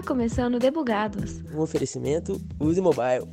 Está começando Debugados. Um oferecimento Use Mobile.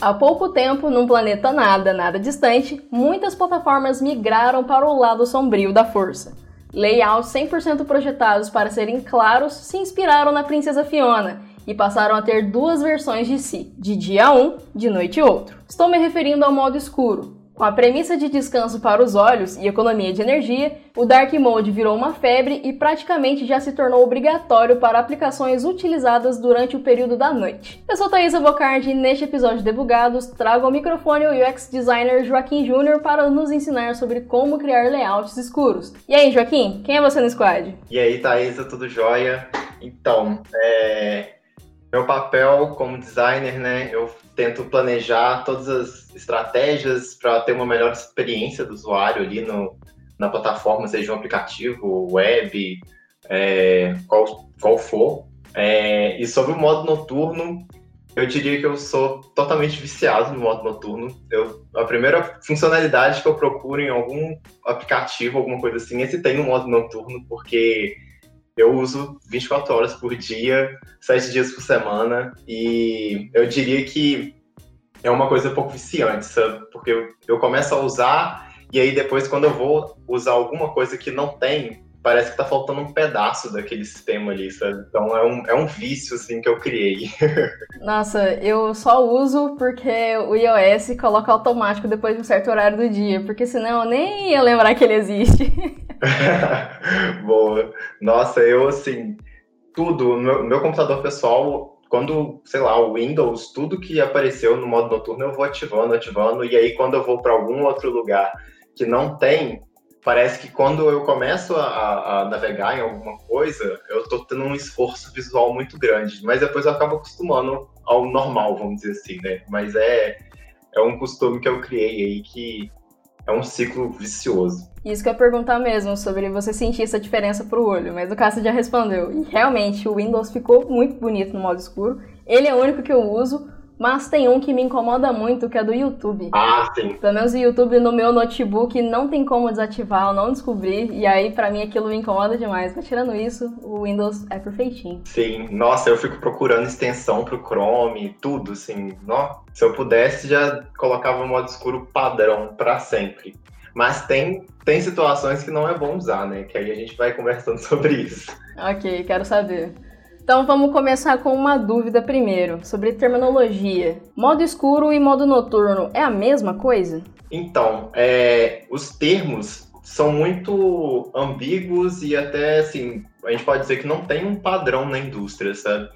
Há pouco tempo, num planeta nada, nada distante, muitas plataformas migraram para o lado sombrio da força. Layouts 100% projetados para serem claros se inspiraram na Princesa Fiona e passaram a ter duas versões de si, de dia um, de noite outro. Estou me referindo ao modo escuro, com a premissa de descanso para os olhos e economia de energia, o Dark Mode virou uma febre e praticamente já se tornou obrigatório para aplicações utilizadas durante o período da noite. Eu sou Thaisa Bocardi e neste episódio de Debugados trago ao microfone o UX designer Joaquim Júnior para nos ensinar sobre como criar layouts escuros. E aí, Joaquim, quem é você no squad? E aí, Thaisa, tudo jóia? Então, é... meu papel como designer, né, eu tento planejar todas as estratégias para ter uma melhor experiência do usuário ali no, na plataforma, seja um aplicativo, web, é, qual, qual for. É, e sobre o modo noturno, eu diria que eu sou totalmente viciado no modo noturno. Eu, a primeira funcionalidade que eu procuro em algum aplicativo, alguma coisa assim, é se tem um modo noturno, porque eu uso 24 horas por dia, 7 dias por semana, e eu diria que é uma coisa um pouco viciante, sabe? Porque eu, eu começo a usar, e aí depois, quando eu vou usar alguma coisa que não tem, parece que tá faltando um pedaço daquele sistema ali, sabe? Então é um, é um vício, assim, que eu criei. Nossa, eu só uso porque o iOS coloca automático depois de um certo horário do dia, porque senão eu nem ia lembrar que ele existe. Boa. Nossa, eu, assim, tudo, meu, meu computador pessoal, quando, sei lá, o Windows, tudo que apareceu no modo noturno, eu vou ativando, ativando, e aí quando eu vou para algum outro lugar que não tem, parece que quando eu começo a, a, navegar em alguma coisa, eu estou tendo um esforço visual muito grande, mas depois eu acabo acostumando ao normal, vamos dizer assim, né? Mas é, é um costume que eu criei aí que é um ciclo vicioso. Isso que eu ia perguntar mesmo, sobre você sentir essa diferença pro olho, mas o Cássio já respondeu. E realmente, o Windows ficou muito bonito no modo escuro. Ele é o único que eu uso, mas tem um que me incomoda muito, que é do YouTube. Ah, sim. Pelo menos o YouTube no meu notebook não tem como desativar, eu não descobri. E aí, para mim, aquilo me incomoda demais. Mas tirando isso, o Windows é perfeitinho. Sim, nossa, eu fico procurando extensão pro Chrome, tudo, assim. Nó. Se eu pudesse, já colocava o modo escuro padrão para sempre. Mas tem, tem situações que não é bom usar, né? Que aí a gente vai conversando sobre isso. Ok, quero saber. Então vamos começar com uma dúvida primeiro, sobre terminologia. Modo escuro e modo noturno é a mesma coisa? Então, é, os termos são muito ambíguos e até assim, a gente pode dizer que não tem um padrão na indústria, sabe?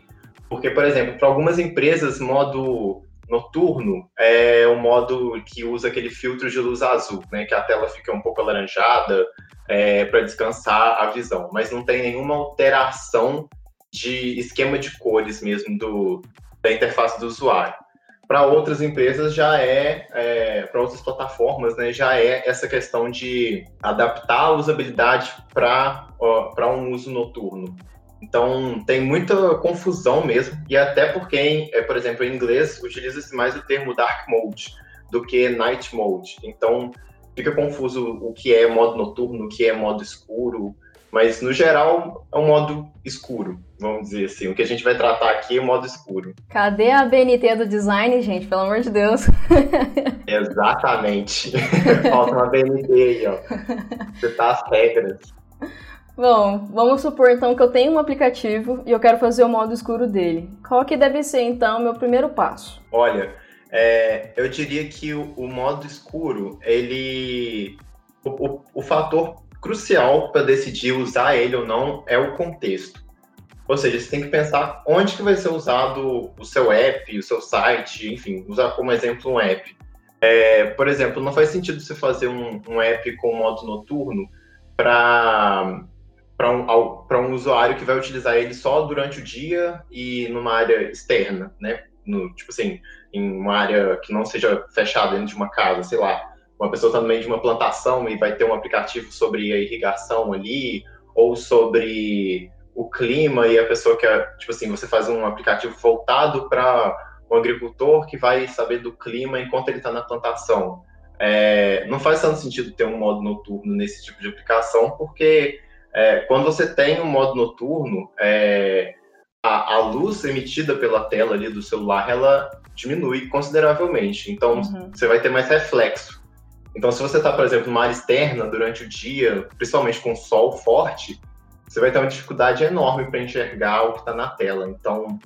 Porque, por exemplo, para algumas empresas, modo noturno é o modo que usa aquele filtro de luz azul, né? Que a tela fica um pouco alaranjada é, para descansar a visão, mas não tem nenhuma alteração de esquema de cores mesmo do, da interface do usuário. Para outras empresas já é, é para outras plataformas, né, já é essa questão de adaptar a usabilidade para um uso noturno. Então tem muita confusão mesmo, e até porque, é, por exemplo, em inglês utiliza-se mais o termo dark mode do que night mode. Então fica confuso o que é modo noturno, o que é modo escuro, mas, no geral, é um modo escuro, vamos dizer assim. O que a gente vai tratar aqui é o modo escuro. Cadê a BNT do design, gente? Pelo amor de Deus. Exatamente. Falta uma BNT aí, ó. Você tá as regras. Bom, vamos supor então que eu tenho um aplicativo e eu quero fazer o modo escuro dele. Qual que deve ser então o meu primeiro passo? Olha, é, eu diria que o, o modo escuro, ele. O, o, o fator crucial para decidir usar ele ou não é o contexto. Ou seja, você tem que pensar onde que vai ser usado o seu app, o seu site, enfim, usar como exemplo um app. É, por exemplo, não faz sentido você fazer um, um app com modo noturno para um, um usuário que vai utilizar ele só durante o dia e numa área externa, né? No, tipo assim, em uma área que não seja fechada dentro de uma casa, sei lá uma pessoa está no meio de uma plantação e vai ter um aplicativo sobre a irrigação ali, ou sobre o clima e a pessoa quer, tipo assim, você faz um aplicativo voltado para o um agricultor que vai saber do clima enquanto ele está na plantação. é, não faz tanto sentido ter um modo noturno nesse tipo de aplicação, porque é, quando você tem um modo noturno, é, a, a, luz emitida pela tela ali do celular, ela diminui consideravelmente. Então, uhum. você vai ter mais reflexo. Então, se você está, por exemplo, numa área externa durante o dia, principalmente com sol forte, você vai ter uma dificuldade enorme para enxergar o que está na tela. Então,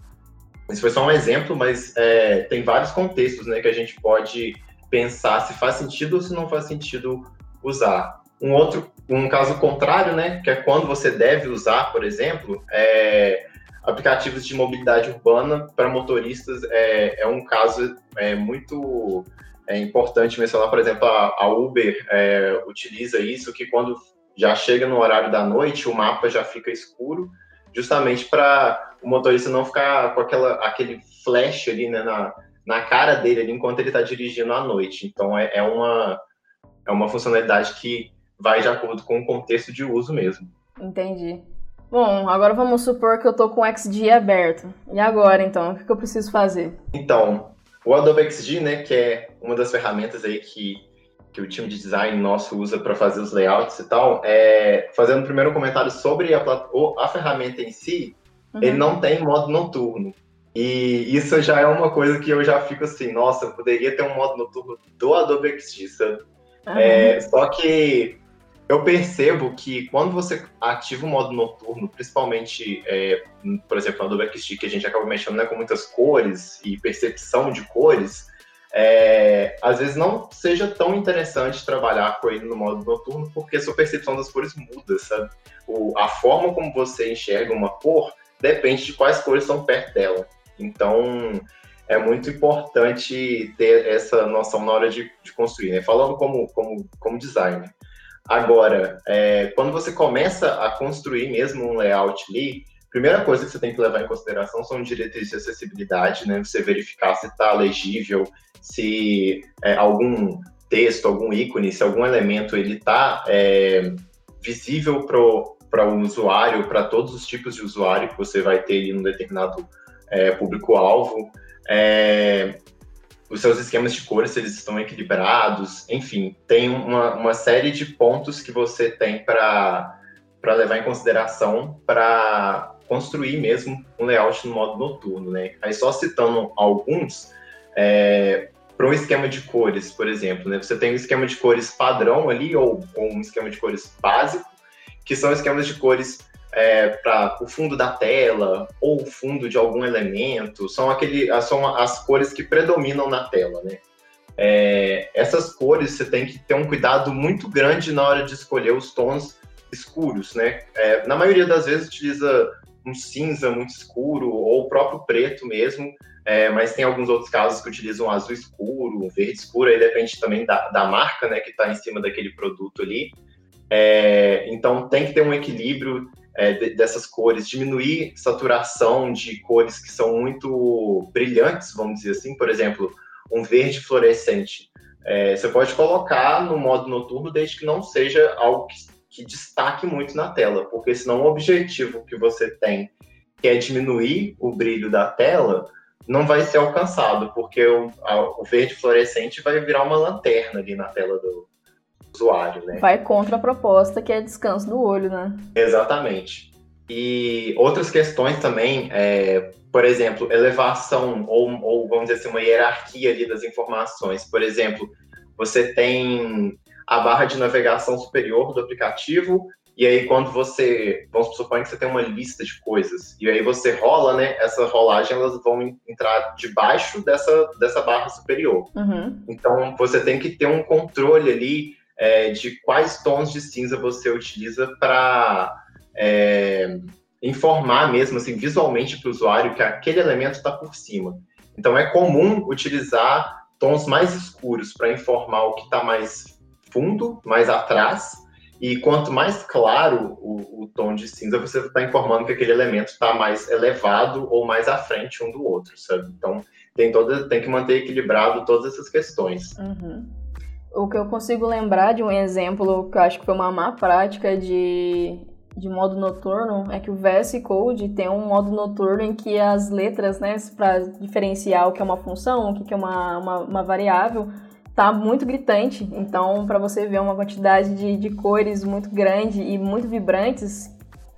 esse foi só um exemplo, mas é, tem vários contextos né, que a gente pode pensar se faz sentido ou se não faz sentido usar. Um outro, um caso contrário, né, que é quando você deve usar, por exemplo, é, aplicativos de mobilidade urbana para motoristas é, é um caso é, muito é importante mencionar, por exemplo, a, a Uber é, utiliza isso, que quando já chega no horário da noite, o mapa já fica escuro, justamente para o motorista não ficar com aquela, aquele flash ali né, na, na cara dele ali, enquanto ele está dirigindo à noite. Então é, é, uma, é uma funcionalidade que vai de acordo com o contexto de uso mesmo. Entendi. Bom, agora vamos supor que eu estou com o XG aberto. E agora, então, o que eu preciso fazer? Então, o Adobe XG, né, que é uma das ferramentas aí que que o time de design nosso usa para fazer os layouts e tal, é, fazendo primeiro um comentário sobre a, a ferramenta em si, uhum. ele não tem modo noturno. E isso já é uma coisa que eu já fico assim, nossa, poderia ter um modo noturno do Adobe XD, sabe? Uhum. É, só que eu percebo que quando você ativa o modo noturno, principalmente, é, por exemplo, Adobe XD, que a gente acaba mexendo né, com muitas cores e percepção de cores, é, às vezes não seja tão interessante trabalhar com ele no modo noturno, porque a sua percepção das cores muda, sabe? O, a forma como você enxerga uma cor depende de quais cores estão perto dela. Então, é muito importante ter essa noção na hora de, de construir, né? Falando como, como, como designer. Agora, é, quando você começa a construir mesmo um layout ali, primeira coisa que você tem que levar em consideração são diretrizes de acessibilidade, né? Você verificar se está legível, se é, algum texto, algum ícone, se algum elemento ele está é, visível para o usuário, para todos os tipos de usuário que você vai ter em um determinado é, público-alvo. É, os seus esquemas de cores, eles estão equilibrados, enfim, tem uma, uma série de pontos que você tem para levar em consideração para construir mesmo um layout no modo noturno, né? Aí só citando alguns, é, para um esquema de cores, por exemplo, né? Você tem um esquema de cores padrão ali, ou, ou um esquema de cores básico, que são esquemas de cores é, para o fundo da tela, ou o fundo de algum elemento, são, aquele, são as cores que predominam na tela, né? É, essas cores você tem que ter um cuidado muito grande na hora de escolher os tons escuros, né? É, na maioria das vezes utiliza um cinza muito escuro ou o próprio preto mesmo, é, mas tem alguns outros casos que utilizam azul escuro, verde escuro, aí depende também da, da marca, né, que está em cima daquele produto ali. É, então tem que ter um equilíbrio é, de, dessas cores, diminuir saturação de cores que são muito brilhantes, vamos dizer assim, por exemplo, um verde fluorescente. É, você pode colocar no modo noturno desde que não seja algo que que destaque muito na tela, porque senão o objetivo que você tem, que é diminuir o brilho da tela, não vai ser alcançado, porque o, a, o verde fluorescente vai virar uma lanterna ali na tela do usuário, né? Vai contra a proposta que é descanso do olho, né? Exatamente. E outras questões também, é, por exemplo, elevação ou, ou, vamos dizer assim, uma hierarquia ali das informações. Por exemplo, você tem a barra de navegação superior do aplicativo, e aí quando você, vamos supor que você tem uma lista de coisas, e aí você rola, né, essa rolagem, elas vão entrar debaixo dessa, dessa barra superior. Uhum. Então, você tem que ter um controle ali é, de quais tons de cinza você utiliza para é, informar mesmo, assim, visualmente para o usuário que aquele elemento está por cima. Então, é comum utilizar tons mais escuros para informar o que está mais fundo, mais atrás, e quanto mais claro o, o tom de cinza, você está informando que aquele elemento está mais elevado ou mais à frente um do outro, sabe? Então, tem, toda, tem que manter equilibrado todas essas questões. Uhum. O que eu consigo lembrar de um exemplo que eu acho que foi uma má prática de, de modo noturno é que o VS Code tem um modo noturno em que as letras, né, para diferenciar o que é uma função, o que é uma, uma, uma variável, tá muito gritante. Então, para você ver uma quantidade de, de cores muito grande e muito vibrantes,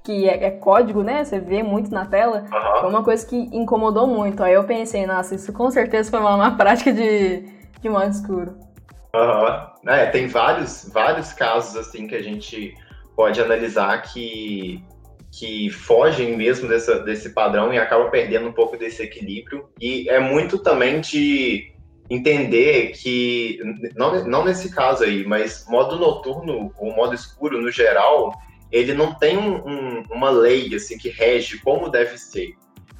que é, é, código, né? Você vê muito na tela, uhum. foi uma coisa que incomodou muito. Aí eu pensei, nossa, isso com certeza foi uma, uma prática de, de modo escuro. Uhum. É, tem vários, vários casos assim que a gente pode analisar que, que fogem mesmo dessa, desse padrão e acaba perdendo um pouco desse equilíbrio. E é muito também de entender que, não, não nesse caso aí, mas modo noturno ou modo escuro no geral, ele não tem um, um, uma lei assim que rege como deve ser.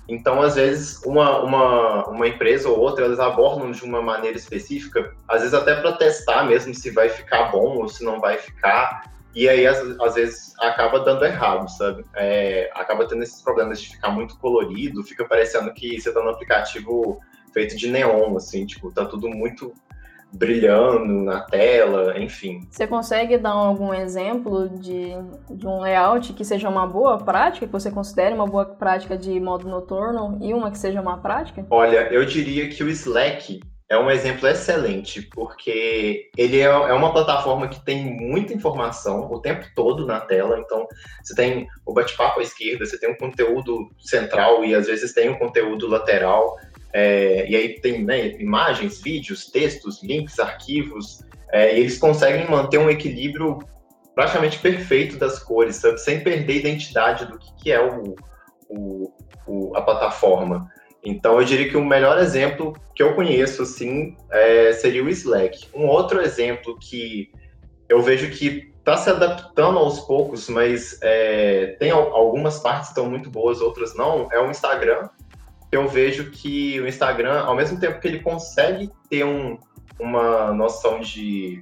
Então, às vezes, uma, uma, uma empresa ou outra, elas abordam de uma maneira específica, às vezes até para testar mesmo se vai ficar bom ou se não vai ficar, e aí às, às vezes acaba dando errado, sabe? É, acaba tendo esses problemas de ficar muito colorido, fica parecendo que você está no aplicativo feito de neon, assim, tipo, tá tudo muito brilhando na tela, enfim. Você consegue dar algum exemplo de, de um layout que seja uma boa prática, que você considere uma boa prática de modo noturno e uma que seja uma prática? Olha, eu diria que o Slack é um exemplo excelente, porque ele é, é uma plataforma que tem muita informação o tempo todo na tela. Então, você tem o bate-papo à esquerda, você tem um conteúdo central e às vezes tem um conteúdo lateral. É, e aí tem né, imagens, vídeos, textos, links, arquivos, é, e eles conseguem manter um equilíbrio praticamente perfeito das cores, sabe? sem perder a identidade do que, que é o, o, o, a plataforma. Então, eu diria que o melhor exemplo que eu conheço, assim, é, seria o Slack. Um outro exemplo que eu vejo que está se adaptando aos poucos, mas é, tem algumas partes que estão muito boas, outras não, é o Instagram eu vejo que o Instagram, ao mesmo tempo que ele consegue ter um, uma noção de,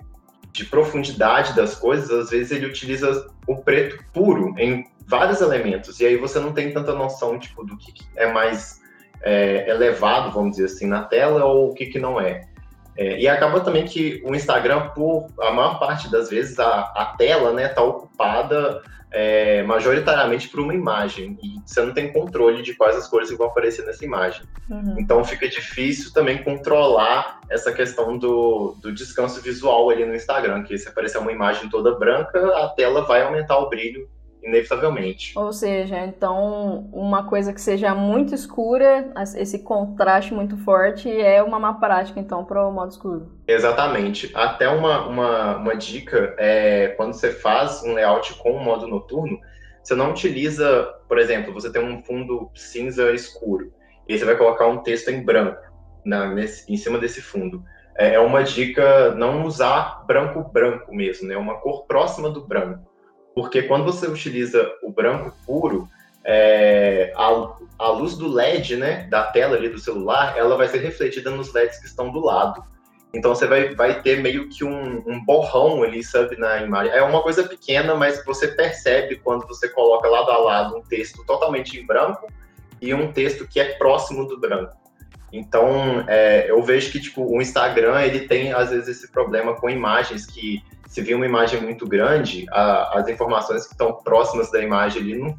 de profundidade das coisas, às vezes ele utiliza o preto puro em vários elementos, e aí você não tem tanta noção tipo, do que é mais é, elevado, vamos dizer assim, na tela ou o que, que não é. É. E acaba também que o Instagram, por a maior parte das vezes, a, a tela está né, tá ocupada é, majoritariamente por uma imagem e você não tem controle de quais as cores que vão aparecer nessa imagem. Uhum. Então fica difícil também controlar essa questão do, do descanso visual ali no Instagram, que se aparecer uma imagem toda branca, a tela vai aumentar o brilho inevitavelmente. Ou seja, então uma coisa que seja muito escura, esse contraste muito forte, é uma má prática, então, para o modo escuro. Exatamente. Até uma, uma, uma dica é quando você faz um layout com o modo noturno, você não utiliza, por exemplo, você tem um fundo cinza escuro, e aí você vai colocar um texto em branco na, nesse, em cima desse fundo. É, é uma dica não usar branco branco mesmo, né? Uma cor próxima do branco porque quando você utiliza o branco puro, é, a, a, luz do LED, né, da tela ali do celular, ela vai ser refletida nos LEDs que estão do lado. Então você vai, vai ter meio que um, um borrão ali, sabe, na imagem. É uma coisa pequena, mas você percebe quando você coloca lado a lado um texto totalmente em branco e um texto que é próximo do branco. Então, é, eu vejo que tipo o Instagram ele tem às vezes esse problema com imagens que se vir uma imagem muito grande, a, as informações que estão próximas da imagem ali, não,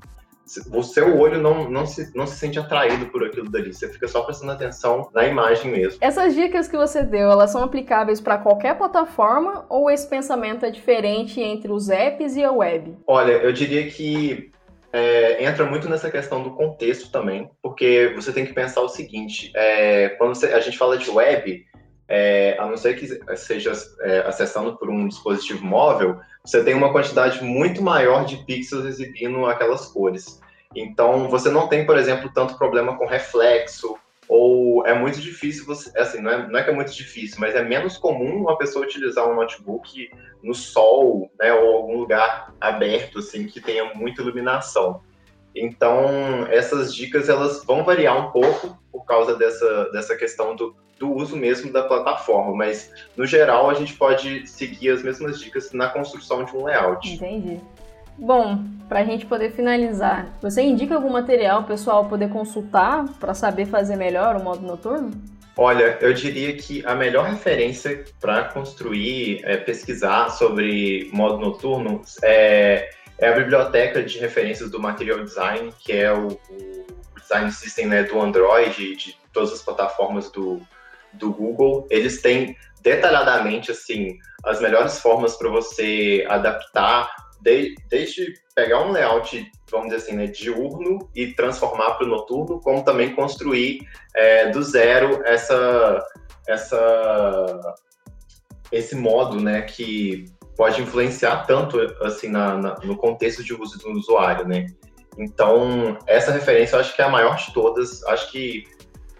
o seu olho não, não, se, não se sente atraído por aquilo dali. Você fica só prestando atenção na imagem mesmo. Essas dicas que você deu, elas são aplicáveis para qualquer plataforma ou esse pensamento é diferente entre os apps e a web? Olha, eu diria que é, entra muito nessa questão do contexto também, porque você tem que pensar o seguinte: é, quando você, a gente fala de web, é, a não ser que seja é, acessando por um dispositivo móvel, você tem uma quantidade muito maior de pixels exibindo aquelas cores. Então, você não tem, por exemplo, tanto problema com reflexo, ou é muito difícil você. Assim, não é, não é que é muito difícil, mas é menos comum uma pessoa utilizar um notebook no sol, né, ou algum lugar aberto, assim, que tenha muita iluminação. Então, essas dicas elas vão variar um pouco causa dessa, dessa questão do, do uso mesmo da plataforma, mas no geral a gente pode seguir as mesmas dicas na construção de um layout. Entendi. Bom, para a gente poder finalizar, você indica algum material pessoal poder consultar para saber fazer melhor o modo noturno? Olha, eu diria que a melhor referência para construir, é, pesquisar sobre modo noturno é é a biblioteca de referências do Material Design, que é o, o design system né, do Android e de todas as plataformas do, do Google. Eles têm detalhadamente assim as melhores formas para você adaptar, de, desde pegar um layout, vamos dizer assim, né, diurno e transformar para o noturno, como também construir é, do zero essa, essa, esse modo, né, que pode influenciar tanto assim na, na, no contexto de uso do usuário, né? Então essa referência eu acho que é a maior de todas. Acho que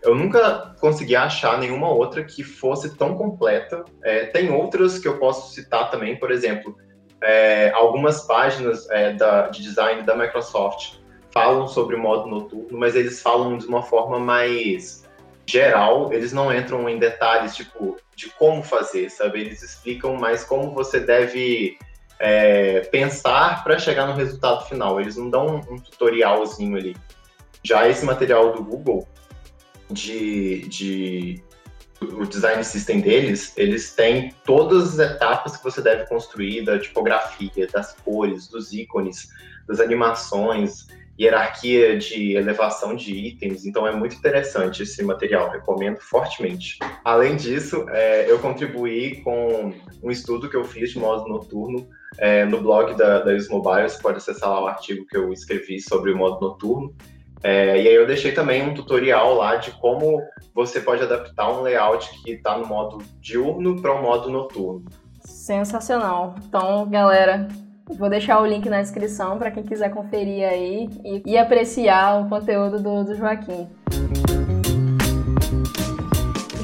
eu nunca consegui achar nenhuma outra que fosse tão completa. É, tem outras que eu posso citar também, por exemplo, é, algumas páginas é, da, de design da Microsoft falam sobre o modo noturno, mas eles falam de uma forma mais geral, eles não entram em detalhes, tipo, de como fazer, sabe? Eles explicam mais como você deve é, pensar para chegar no resultado final. Eles não dão um, um tutorialzinho ali. Já esse material do Google, de, de o design system deles, eles têm todas as etapas que você deve construir da tipografia, das cores, dos ícones, das animações, hierarquia de elevação de itens. Então é muito interessante esse material, recomendo fortemente. Além disso, é, eu contribuí com um estudo que eu fiz de modo noturno é, no blog da, da Mobile. Você pode acessar lá o artigo que eu escrevi sobre o modo noturno. É, e aí eu deixei também um tutorial lá de como você pode adaptar um layout que está no modo diurno para o modo noturno. Sensacional. Então, galera, vou deixar o link na descrição para quem quiser conferir aí e, e apreciar o conteúdo do, do Joaquim.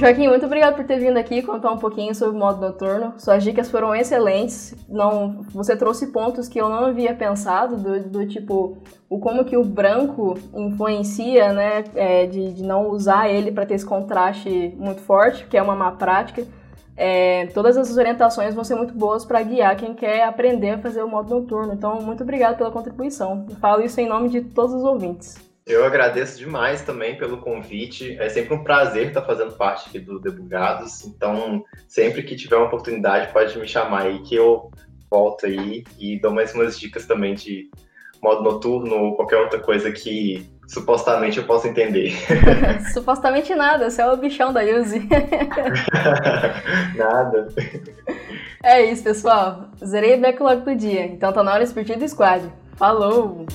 Joaquim, muito obrigado por ter vindo aqui contar um pouquinho sobre o modo noturno. Suas dicas foram excelentes. Não, você trouxe pontos que eu não havia pensado, do, do tipo, o como que o branco influencia, né, é, de, de não usar ele para ter esse contraste muito forte, que é uma má prática. É, todas essas orientações vão ser muito boas para guiar quem quer aprender a fazer o modo noturno. Então, muito obrigado pela contribuição. Eu falo isso em nome de todos os ouvintes. Eu agradeço demais também pelo convite. É sempre um prazer estar fazendo parte aqui do Debugados. Então, sempre que tiver uma oportunidade, pode me chamar aí que eu volto aí e dou mais umas dicas também de modo noturno ou qualquer outra coisa que supostamente eu possa entender. supostamente nada, você é o bichão da Yuzi. nada. É isso, pessoal. Zerei o backlog do dia, então tá na hora de partir do squad. Falou!